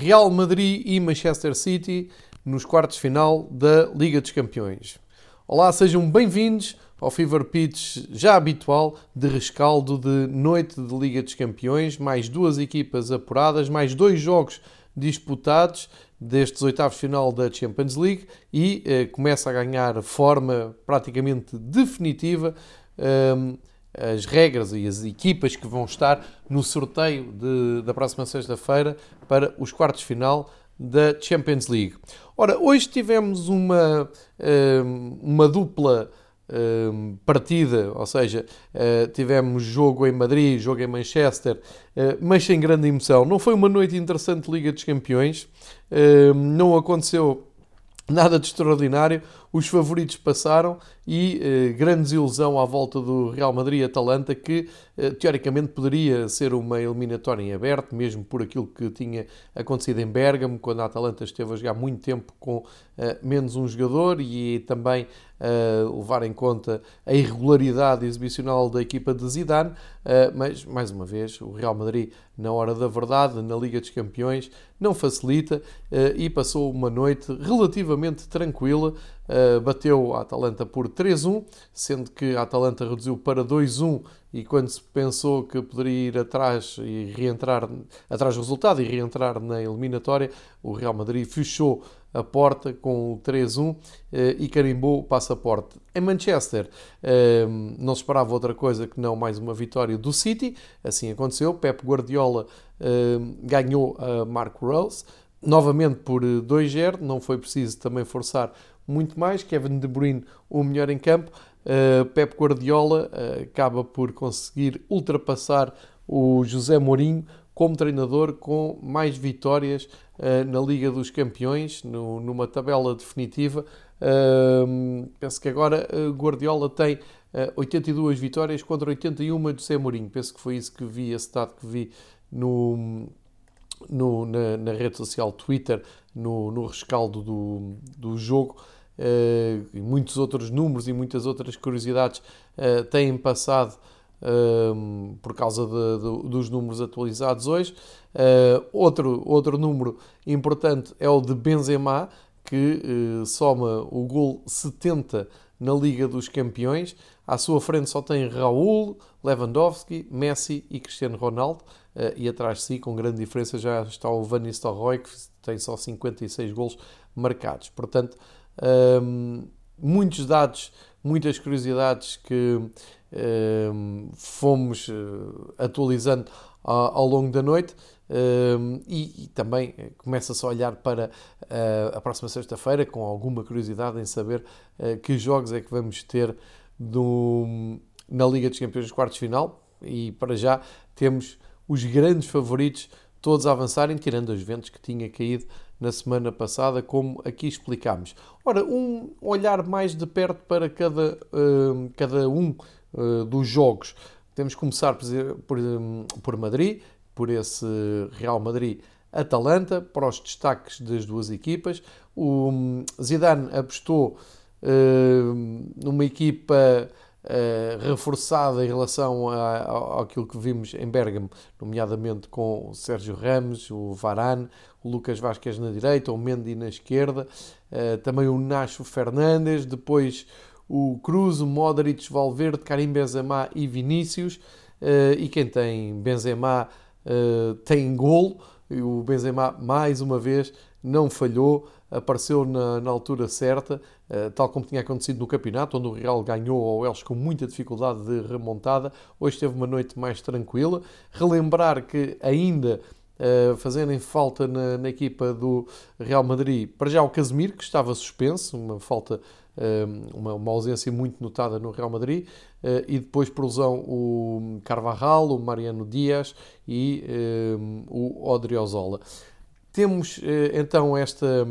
Real Madrid e Manchester City nos quartos de final da Liga dos Campeões. Olá, sejam bem-vindos ao Fever Pitch já habitual de rescaldo de noite de Liga dos Campeões, mais duas equipas apuradas, mais dois jogos disputados destes oitavos de final da Champions League e eh, começa a ganhar forma praticamente definitiva eh, as regras e as equipas que vão estar no sorteio de, da próxima sexta-feira para os quartos final da Champions League. Ora, hoje tivemos uma, eh, uma dupla eh, partida, ou seja, eh, tivemos jogo em Madrid, jogo em Manchester, mas sem grande emoção. Não foi uma noite interessante de Liga dos Campeões, não aconteceu nada de extraordinário. Os favoritos passaram e eh, grande desilusão à volta do Real Madrid-Atalanta, que eh, teoricamente poderia ser uma eliminatória em aberto, mesmo por aquilo que tinha acontecido em Bergamo, quando a Atalanta esteve a jogar muito tempo com eh, menos um jogador e também levar em conta a irregularidade exibicional da equipa de Zidane, mas mais uma vez o Real Madrid, na hora da verdade, na Liga dos Campeões, não facilita e passou uma noite relativamente tranquila bateu a Atalanta por 3-1, sendo que a Atalanta reduziu para 2-1 e quando se pensou que poderia ir atrás e reentrar atrás do resultado e reentrar na eliminatória, o Real Madrid fechou a porta com o 3-1 eh, e carimbou o passaporte. Em Manchester eh, não se esperava outra coisa que não mais uma vitória do City, assim aconteceu. Pep Guardiola ganhou a Marco Rose, novamente por 2-0, não foi preciso também forçar muito mais. Kevin De Bruyne, o melhor em campo. Uh, Pep Guardiola acaba por conseguir ultrapassar o José Mourinho como treinador com mais vitórias na Liga dos Campeões, no, numa tabela definitiva. penso que agora Guardiola tem 82 vitórias contra 81 de José Mourinho. Penso que foi isso que vi, esse dado que vi no, no na, na, rede social Twitter, no, no rescaldo do, do jogo. Uh, e muitos outros números e muitas outras curiosidades uh, têm passado uh, por causa de, de, dos números atualizados hoje. outro, outro número importante é o de Benzema, que soma o gol 70 na Liga dos Campeões. À sua frente só tem Raul, Lewandowski, Messi e Cristiano Ronaldo. e atrás de si, com grande diferença, já está o Van Nistelrooy, que tem só 56 golos marcados. Portanto, um, muitos dados, muitas curiosidades que um, fomos uh, atualizando ao, longo da noite. Um, e, também começa-se a olhar para uh, a próxima sexta-feira com alguma curiosidade em saber que jogos é que vamos ter do, na Liga dos Campeões dos quartos de final e para já temos os grandes favoritos todos a avançarem, tirando os ventos que tinha caído na semana passada, como aqui explicámos. Ora, um olhar mais de perto para cada, uh, cada um uh, dos jogos. Temos que começar por, por, por Madrid, por esse Real Madrid Atalanta, para os destaques das duas equipas. O hum, Zidane apostou uh, numa equipa Uh, reforçada em relação a, àquilo que vimos em Bergamo, nomeadamente com o Sérgio Ramos, o Varane, o Lucas Vasquez na direita, o Mendy na esquerda, uh, também o Nacho Fernandes, depois o Cruz, o Modric, Valverde, Karim Benzema e Vinícius, uh, e quem tem Benzema tem golo, e o Benzema mais uma vez não falhou, apareceu na, na altura certa, uh, tal como tinha acontecido no campeonato, onde o Real ganhou ao Elche com muita dificuldade de remontada. Hoje teve uma noite mais tranquila. Relembrar que ainda Uh, falta na, na, equipa do Real Madrid, para já o Casemiro, que estava suspenso, uma falta, uh, uma, uma, ausência muito notada no Real Madrid, uh, e depois por lesão o Carvajal, o Mariano Dias e o Odriozola. Temos então esta,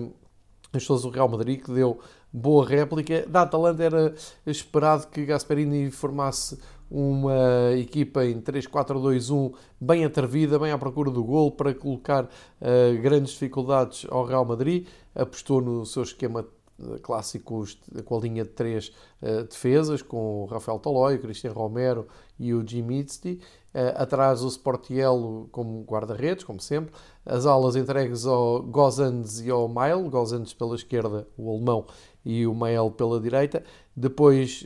as pessoas do Real Madrid, que deu boa réplica. Da Atalanta era esperado que Gasperini formasse uma equipa em 3-4-2-1 bem atrevida, bem à procura do gol, para colocar uh, grandes dificuldades ao Real Madrid. Apostou no seu esquema clássicos com a linha de três defesas, com o Rafael Tolói, o Cristian Romero e o Jim Itzti. atrás o Sportiello como guarda-redes, como sempre. As alas entregues ao Gozans e ao Mail. Gozans pela esquerda, o alemão, e o Mael pela direita. Depois,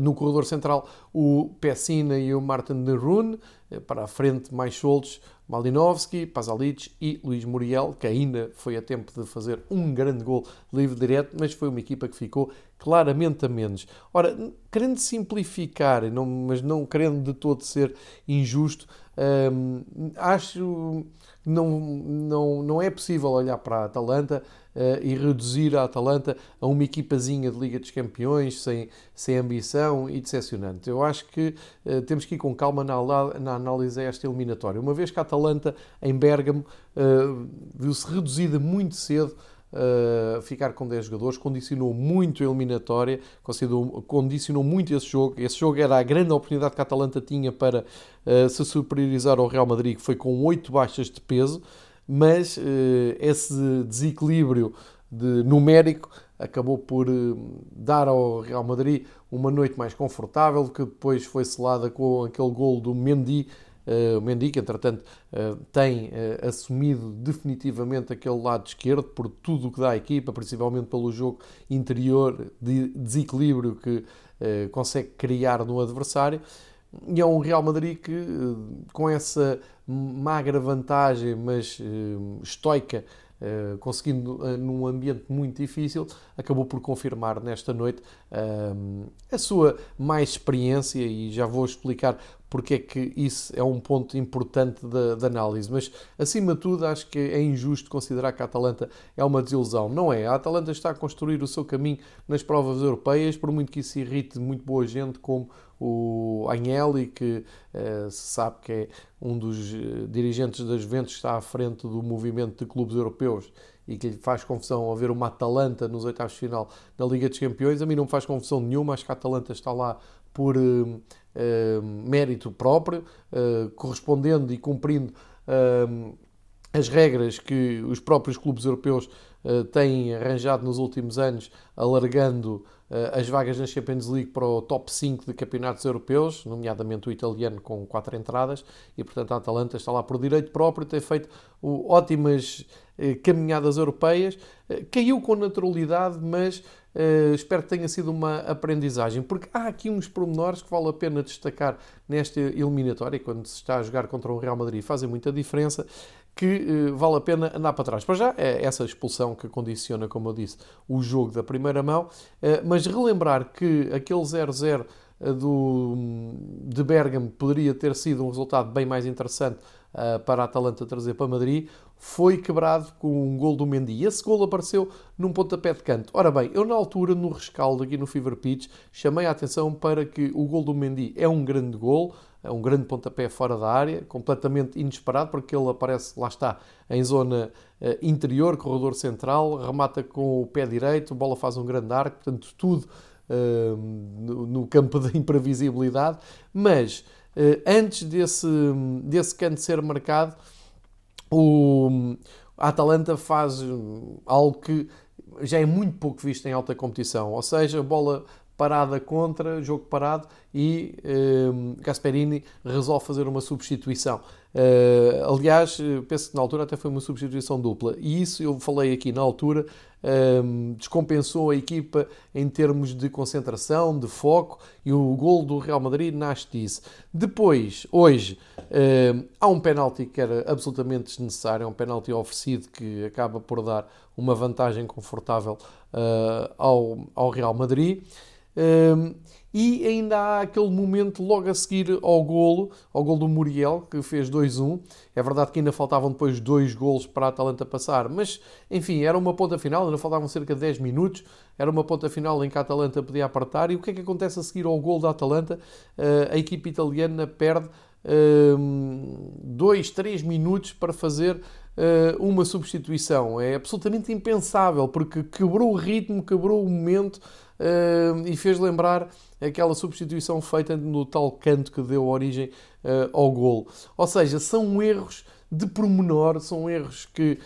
no corredor central, o Pessina e o Martin de Rune. Para a frente, mais soltos, Malinovski, Pasalic e Luís Muriel, que ainda foi a tempo de fazer um grande gol livre direto, mas foi uma equipa que ficou claramente a menos. Ora, querendo simplificar, não, mas não querendo de todo ser injusto, hum, acho não, não, não é possível olhar para a Atalanta e reduzir a Atalanta a uma equipazinha de Liga dos Campeões sem, sem ambição e decepcionante. Eu acho que uh, temos que ir com calma na, na análise a esta eliminatória. Uma vez que a Atalanta, em Bergamo, uh, viu-se reduzida muito cedo Uh, ficar com 10 jogadores, condicionou muito a eliminatória, condicionou muito esse jogo. Esse jogo era a grande oportunidade que a Atalanta tinha para uh, se superiorizar ao Real Madrid, que foi com 8 baixas de peso mas eh, esse desequilíbrio de, numérico acabou por eh, dar ao Real Madrid uma noite mais confortável, que depois foi selada com aquele gol do Mendy, uh, o Mendy que entretanto tem assumido definitivamente aquele lado esquerdo por tudo o que dá à equipa, principalmente pelo jogo interior de desequilíbrio que consegue criar no adversário. E é um Real Madrid que, eh, com essa magra vantagem, mas uh, estoica, uh, conseguindo num ambiente muito difícil, acabou por confirmar nesta noite a sua mais experiência. E já vou explicar porque é que isso é um ponto importante da, da, análise. Mas, acima de tudo, acho que é injusto considerar que a Atalanta é uma desilusão. Não é. A Atalanta está a construir o seu caminho nas provas europeias, por muito que isso irrite muito boa gente, como o Agnelli, que uh, se sabe que é um dos eh, dirigentes das Juventus está à frente do movimento de clubes europeus e que lhe faz confusão haver uma Atalanta nos oitavos de final da Liga dos Campeões. A mim não me faz confusão nenhuma, acho que a Atalanta está lá por uh, mérito próprio, correspondendo e cumprindo as regras que os próprios clubes europeus têm arranjado nos últimos anos, alargando eh, as vagas na Champions League para o top 5 de campeonatos europeus, nomeadamente o italiano com quatro entradas, e portanto a Atalanta está lá por direito próprio, tem feito ótimas eh, caminhadas europeias, eh, caiu com naturalidade, mas espero que tenha sido uma aprendizagem, porque há aqui uns pormenores que vale a pena destacar nesta eliminatória, quando se está a jogar contra o Real Madrid, fazem muita diferença que uh, vale a pena andar para trás. Para já é essa expulsão que condiciona, como eu disse, o jogo da primeira mão, uh, mas relembrar que aquele 0-0 uh, do, de Bergamo poderia ter sido um resultado bem mais interessante para a Atalanta trazer para Madrid, foi quebrado com um gol do Mendy. E esse gol apareceu num pontapé de canto. Ora bem, eu na altura, no rescaldo aqui no Fever Pitch, chamei a atenção para que o gol do Mendy é um grande gol, é um grande pontapé fora da área, completamente inesperado, porque ele aparece, lá está, em zona uh, interior, corredor central, remata com o pé direito, a bola faz um grande arco, portanto, tudo uh, no, no, campo da imprevisibilidade. Mas uh, antes desse, desse canto ser marcado, o, a Atalanta faz algo que já é muito pouco visto em alta competição, ou seja, bola parada contra, jogo parado, e uh, Gasperini resolve fazer uma substituição. Uh, aliás, penso que na altura até foi uma substituição dupla, e isso eu falei aqui na altura, uh, descompensou a equipa em termos de concentração, de foco, e o gol do Real Madrid nasce disso. Depois, hoje, há um penalti que era absolutamente desnecessário, é um penalti oferecido que acaba por dar uma vantagem confortável ah, ao, ao Real Madrid. Um, e ainda há aquele momento logo a seguir ao golo, ao golo do Muriel, que fez 2-1. É verdade que ainda faltavam depois dois golos para a Atalanta passar, mas enfim, era uma ponta final, ainda faltavam cerca de 10 minutos. Era uma ponta final em que a Atalanta podia apertar. E o que é que acontece a seguir ao golo da Atalanta? Uh, a equipe italiana perde 2, 3 minutos para fazer uh, uma substituição. É absolutamente impensável, porque quebrou o ritmo, quebrou o momento e fez lembrar aquela substituição feita no tal canto que deu origem uh, ao golo. Ou seja, são erros de pormenor, são erros que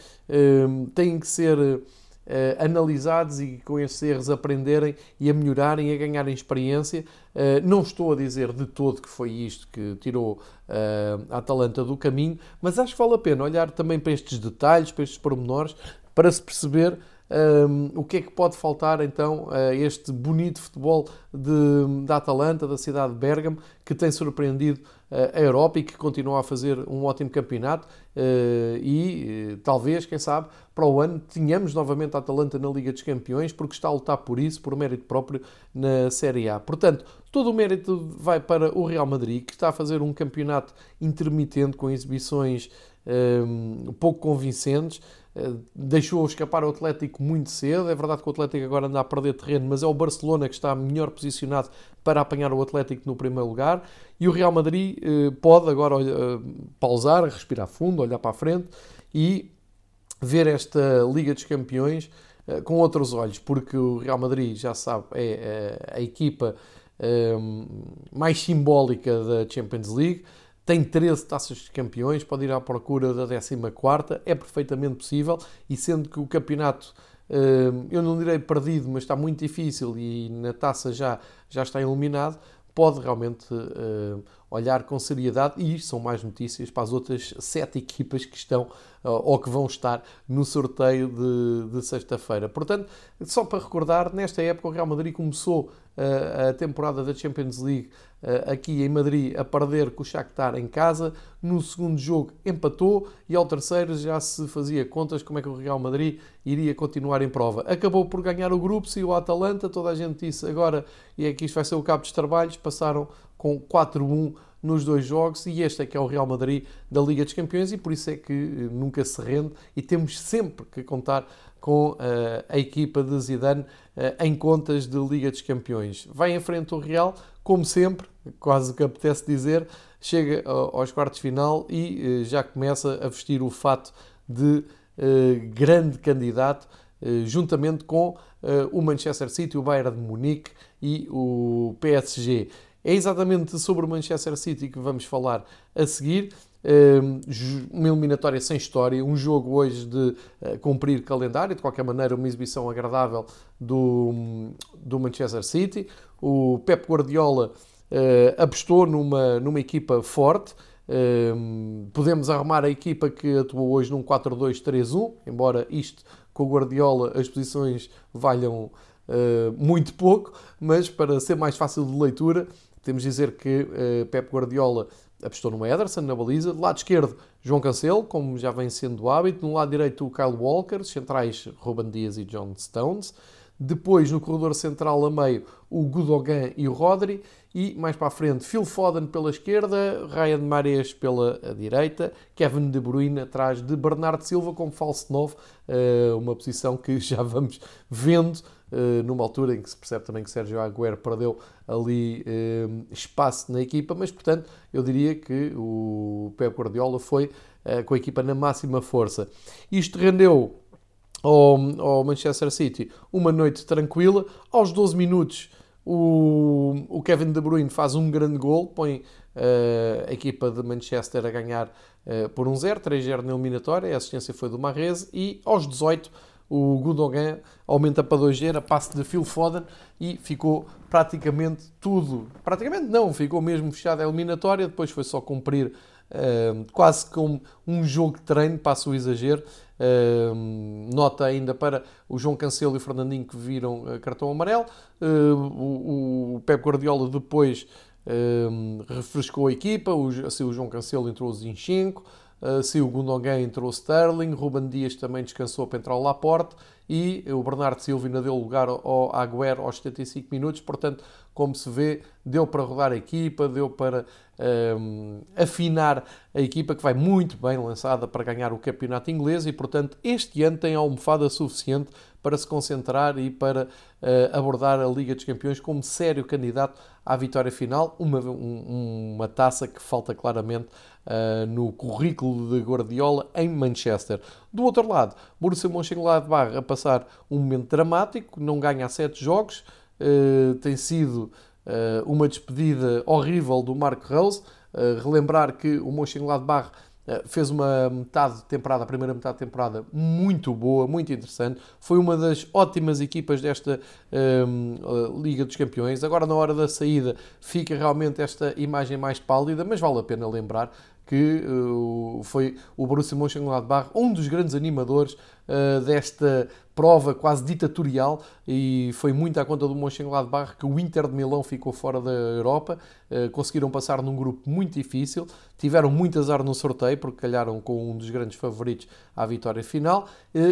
têm que ser Uh, analisados e com esses erros aprenderem e a melhorarem e a ganharem experiência. Uh, não estou a dizer de todo que foi isto que tirou a Atalanta do caminho, mas acho que vale a pena olhar também para estes detalhes, para estes pormenores, para se perceber um, o que é que pode faltar então a este bonito futebol de, da Atalanta, da cidade de Bergamo, que tem surpreendido a Europa e que continua a fazer um ótimo campeonato uh, e uh, talvez, quem sabe, para o ano tenhamos novamente a Atalanta na Liga dos Campeões porque está a lutar por isso, por mérito próprio na Série A. Portanto, todo o mérito vai para o Real Madrid, que está a fazer um campeonato intermitente com exibições um, pouco convincentes. Eh, deixou escapar o Atlético muito cedo. É verdade que o Atlético agora anda a perder terreno, mas é o Barcelona que está melhor posicionado para apanhar o Atlético no primeiro lugar. E o Real Madrid eh, pode agora eh, pausar, respirar fundo, olhar para a frente e ver esta Liga dos Campeões com outros olhos, porque o Real Madrid, já sabe, é a equipa mais simbólica da Champions League tem 13 taças de campeões, pode ir à procura da 14, é perfeitamente possível, e sendo que o campeonato, eh, eu não direi perdido, mas está muito difícil e na taça já, já está eliminado, pode realmente uh, olhar com seriedade e são mais notícias para as outras sete equipas que estão uh, ou que vão estar no sorteio de, de sexta-feira. Portanto, só para recordar, nesta época o Real Madrid começou a temporada da Champions League aqui em Madrid a perder com o Shakhtar em casa. No segundo jogo empatou. E ao terceiro já se fazia contas como é que o Real Madrid iria continuar em prova. Acabou por ganhar o grupo, saiu o Atalanta, toda a gente disse agora e é que isto vai ser o cabo dos trabalhos, passaram com 4-1 nos dois jogos. E este é que é o Real Madrid da Liga dos Campeões. E por isso é que eh, nunca se rende. E temos sempre que contar com uh, a equipa de Zidane uh, em contas de Liga dos Campeões. Vai em frente o Real, como sempre, quase que apetece dizer, chega uh, aos quartos final e já começa a vestir o fato de grande candidato, juntamente com o Manchester City, o Bayern de Munique e o PSG. É exatamente sobre o Manchester City que vamos falar a seguir. Uma eliminatória sem história, um jogo hoje de eh, cumprir calendário, de qualquer maneira, uma exibição agradável do, do Manchester City. O Pep Guardiola uh, apostou numa, numa equipa forte. podemos arrumar a equipa que atuou hoje num 4-2-3-1, embora isto com o Guardiola as posições valham uh, muito pouco, mas para ser mais fácil de leitura, temos de dizer que Pep Guardiola apostou no Ederson, na baliza. Do lado esquerdo, João Cancelo, como já vem sendo hábito. No lado direito, o Kyle Walker. Centrais, Ruben Dias e John Stones. Depois, no corredor central a meio, o Gudogan e o Rodri. E mais para a frente, Phil Foden pela esquerda, Ryan Mares pela direita, Kevin De Bruyne atrás de Bernardo Silva como falso novo, eh, uma posição que já vamos vendo eh, numa altura em que se percebe também que Sérgio Agüero perdeu ali eh, espaço na equipa, mas portanto eu diria que o Pep Guardiola foi com a equipa na máxima força. Isto rendeu ao, ao Manchester City. Uma noite tranquila, aos 12 minutos o, o Kevin De Bruyne faz um grande gol, põe uh, a equipa de Manchester a ganhar uh, por 1-0, 3-0 na eliminatória, a assistência foi do Marrez, e aos 18 o Gundogan aumenta para 2-0, a passe de Phil Foden, e ficou praticamente tudo, praticamente não, ficou mesmo fechada a eliminatória, depois foi só cumprir uh, quase como um jogo de treino, passo o exagero, nota ainda para o João Cancelo e o Fernandinho que viram uh, cartão amarelo. O, o Pep Guardiola depois refrescou a equipa. O, assim, o João Cancelo entrou o Zinchenko. Uh, se o Gundogan entrou Sterling, Ruben Dias também descansou para entrar o Laporte e o Bernardo Silva ainda deu lugar ao Agüero aos 75 minutos, portanto, como se vê, deu para rodar a equipa, deu para um, afinar a equipa que vai muito bem lançada para ganhar o campeonato inglês e, portanto, este ano tem almofada suficiente para se concentrar e para uh, abordar a Liga dos Campeões como sério candidato à vitória final, uma, um, uma taça que falta claramente uh, no currículo de Guardiola em Manchester. Do outro lado, Borussia Mönchengladbach a passar um momento dramático, não ganha sete jogos, uh, tem sido uh, uma despedida horrível do Marco Rose. relembrar que o Mönchengladbach fez uma metade de temporada, a primeira metade de temporada, muito boa, muito interessante. Foi uma das ótimas equipas desta um, Liga dos Campeões. Agora, na hora da saída, fica realmente esta imagem mais pálida, mas vale a pena lembrar que uh, foi o Borussia Mönchengladbach um dos grandes animadores uh, desta prova quase ditatorial e foi muito à conta do Mönchengladbach que o Inter de Milão ficou fora da Europa. Uh, conseguiram passar num grupo muito difícil, tiveram muito azar no sorteio porque calharam com um dos grandes favoritos à vitória final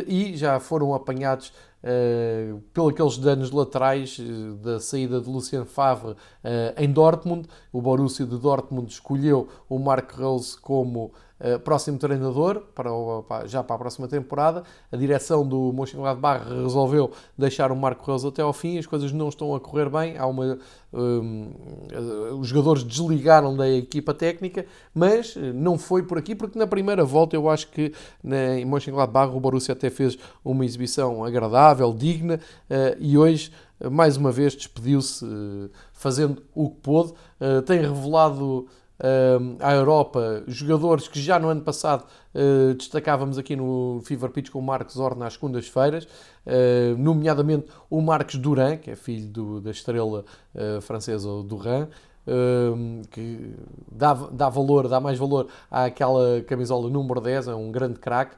e já foram apanhados Uh, pelos aqueles danos laterais uh, da saída de Lucien Favre uh, em Dortmund. O Borussia de Dortmund escolheu o Mark Rose como eh, próximo treinador, para, já para a próxima temporada. A direção do Mönchengladbach resolveu deixar o Marco Reus até ao fim, as coisas não estão a correr bem, há uma, um, eh, os jogadores desligaram da equipa técnica, mas eh, não foi por aqui, porque na primeira volta eu acho que na, em Mönchengladbach o Borussia até fez uma exibição agradável, digna, uh, e hoje mais uma vez despediu-se fazendo o que pôde, tem revelado à Europa, jogadores que já no ano passado uh, destacávamos aqui no Fever Pitch com o Marcos Orna às segundas-feiras, uh, nomeadamente o Marcos Duran, que é filho do, da estrela uh, francesa Duran, que dá, dá valor, dá mais valor àquela camisola número 10, é um grande craque.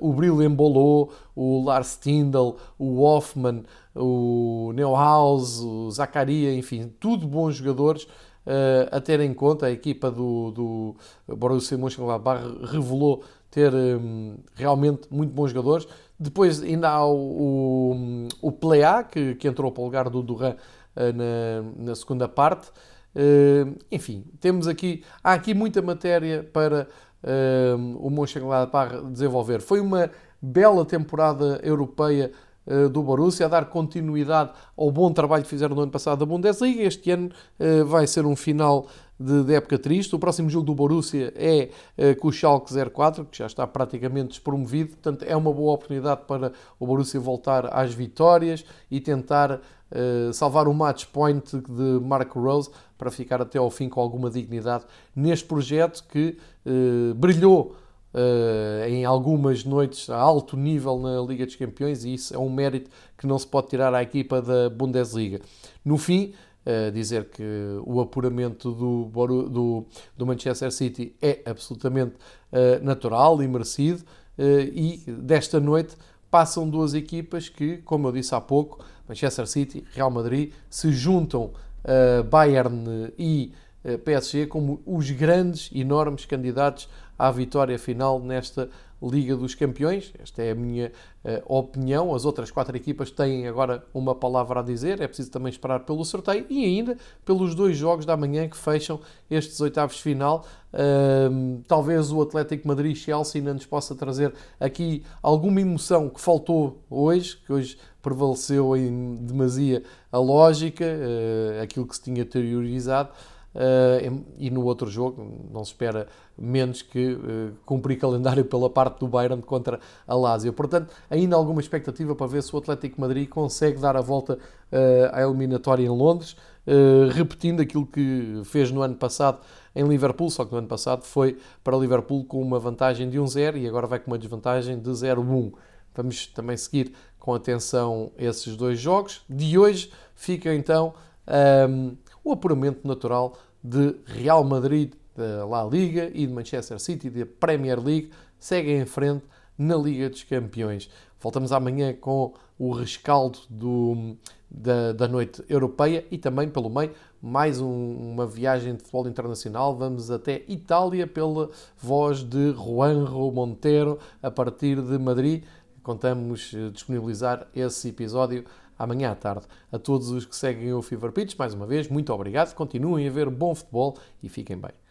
o Bril Embolo, o Lars Tindall, o Hoffman, o Neuhaus, o Zacharia, enfim, tudo bons jogadores a ter em conta. A equipa do, do Borussia Mönchengladbach revelou ter um, realmente muito bons jogadores. Depois ainda há o, o, o Plea, que, que entrou para o lugar do Duran uh, na, na segunda parte. Uh, enfim, temos aqui, há aqui muita matéria para uh, o Mönchengladbach desenvolver. Foi uma bela temporada europeia eh, do Borussia, a dar continuidade ao bom trabalho que fizeram no ano passado da Bundesliga. Este ano eh, vai ser um final de, época triste. O próximo jogo do Borussia é uh, com o Schalke 04, que já está praticamente despromovido. Portanto, é uma boa oportunidade para o Borussia voltar às vitórias e tentar salvar o match point de Marco Rose para ficar até ao fim com alguma dignidade neste projeto que brilhou Uh, em algumas noites a alto nível na Liga dos Campeões e isso é um mérito que não se pode tirar à equipa da Bundesliga. No fim, uh, dizer que o apuramento do, do, do Manchester City é absolutamente uh, natural e merecido e desta noite passam duas equipas que, como eu disse há pouco, Manchester City, Real Madrid, se juntam Bayern e PSG como os grandes, enormes candidatos à vitória final nesta Liga dos Campeões. Esta é a minha uh, opinião. As outras quatro equipas têm agora uma palavra a dizer. É preciso também esperar pelo sorteio e ainda pelos dois jogos da manhã que fecham estes oitavos de final. Uh, talvez o Atlético Madrid-Chelsea ainda nos possa trazer aqui alguma emoção que faltou hoje, que hoje prevaleceu em demasia a lógica, uh, aquilo que se tinha teorizado. Uh, e no outro jogo não se espera menos que uh, cumprir calendário pela parte do Bayern contra a Lazio. Portanto, ainda alguma expectativa para ver se o Atlético Madrid consegue dar a volta uh, à eliminatória em Londres, repetindo aquilo que fez no ano passado em Liverpool, só que no ano passado foi para Liverpool com uma vantagem de 1-0 e agora vai com uma desvantagem de 0-1. Vamos também seguir com atenção esses dois jogos. De hoje fica então um, o apuramento natural de Real Madrid da La Liga e de Manchester City da Premier League seguem em frente na Liga dos Campeões. Voltamos amanhã com o rescaldo do, da, da noite europeia e também pelo meio mais um, uma viagem de futebol internacional. Vamos até Itália pela voz de Juanjo Montero a partir de Madrid. Contamos eh, disponibilizar esse episódio amanhã à tarde. A todos os que seguem o Fever Pitch, mais uma vez, muito obrigado. Continuem a ver bom futebol e fiquem bem.